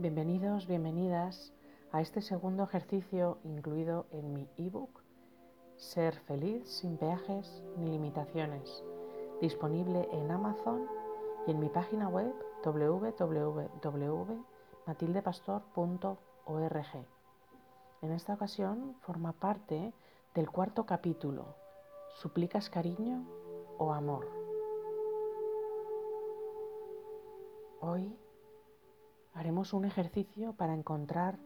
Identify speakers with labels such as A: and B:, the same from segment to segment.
A: Bienvenidos, bienvenidas a este segundo ejercicio incluido en mi ebook Ser feliz sin peajes ni limitaciones, disponible en Amazon y en mi página web www.matildepastor.org. En esta ocasión forma parte del cuarto capítulo, ¿Suplicas cariño o amor? Hoy haremos un ejercicio para encontrar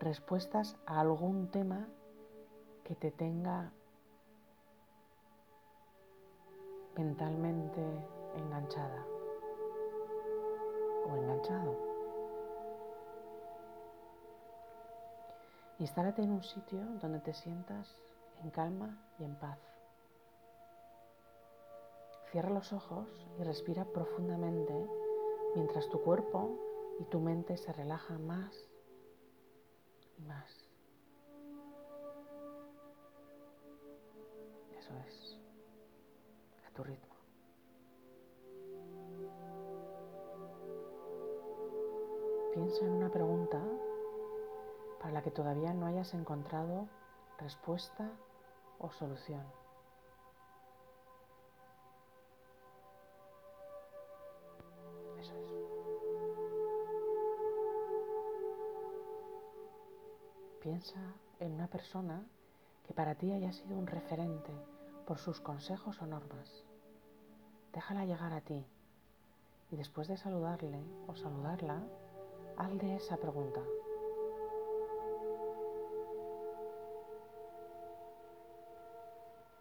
A: respuestas a algún tema que te tenga mentalmente enganchada o enganchado. Instálate en un sitio donde te sientas en calma y en paz. Cierra los ojos y respira profundamente mientras tu cuerpo y tu mente se relaja más y más. Eso es, a tu ritmo. Piensa en una pregunta para la que todavía no hayas encontrado respuesta o solución. Piensa en una persona que para ti haya sido un referente por sus consejos o normas. Déjala llegar a ti y después de saludarle o saludarla, hazle esa pregunta.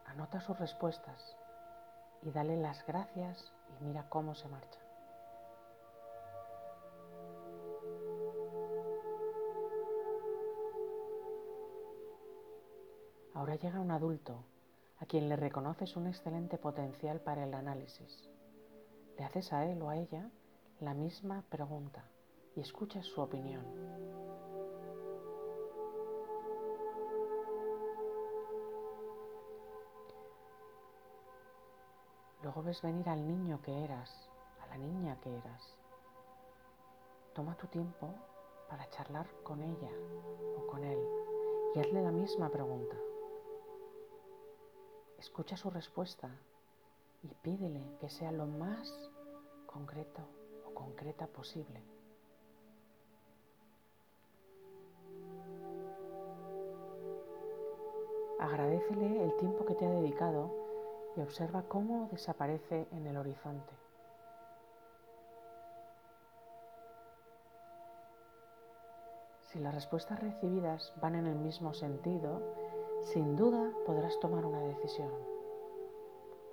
A: Anota sus respuestas y dale las gracias y mira cómo se marcha. Ahora llega un adulto a quien le reconoces un excelente potencial para el análisis. Le haces a él o a ella la misma pregunta y escuchas su opinión. Luego ves venir al niño que eras, a la niña que eras. Toma tu tiempo para charlar con ella o con él y hazle la misma pregunta. Escucha su respuesta y pídele que sea lo más concreto o concreta posible. Agradecele el tiempo que te ha dedicado y observa cómo desaparece en el horizonte. Si las respuestas recibidas van en el mismo sentido, sin duda podrás tomar una decisión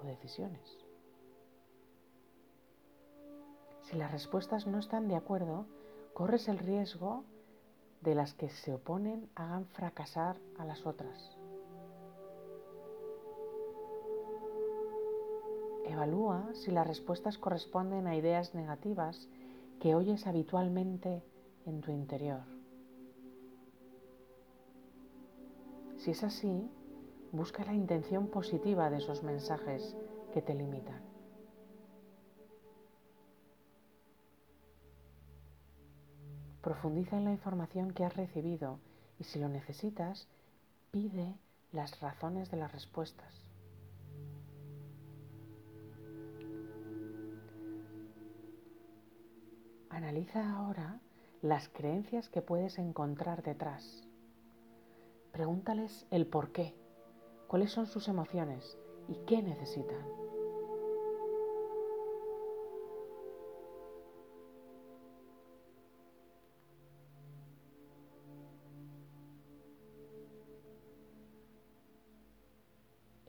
A: o decisiones. Si las respuestas no están de acuerdo, corres el riesgo de las que se oponen hagan fracasar a las otras. Evalúa si las respuestas corresponden a ideas negativas que oyes habitualmente en tu interior. Si es así, busca la intención positiva de esos mensajes que te limitan. Profundiza en la información que has recibido y si lo necesitas, pide las razones de las respuestas. Analiza ahora las creencias que puedes encontrar detrás. Pregúntales el por qué, cuáles son sus emociones y qué necesitan.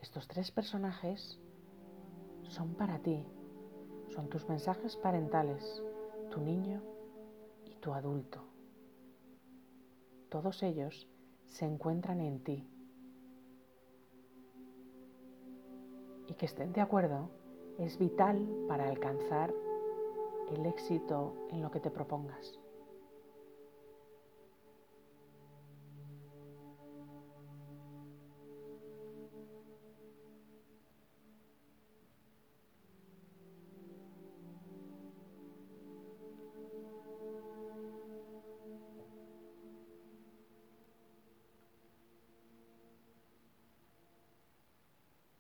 A: Estos tres personajes son para ti, son tus mensajes parentales, tu niño y tu adulto. Todos ellos se encuentran en ti. Y que estén de acuerdo es vital para alcanzar el éxito en lo que te propongas.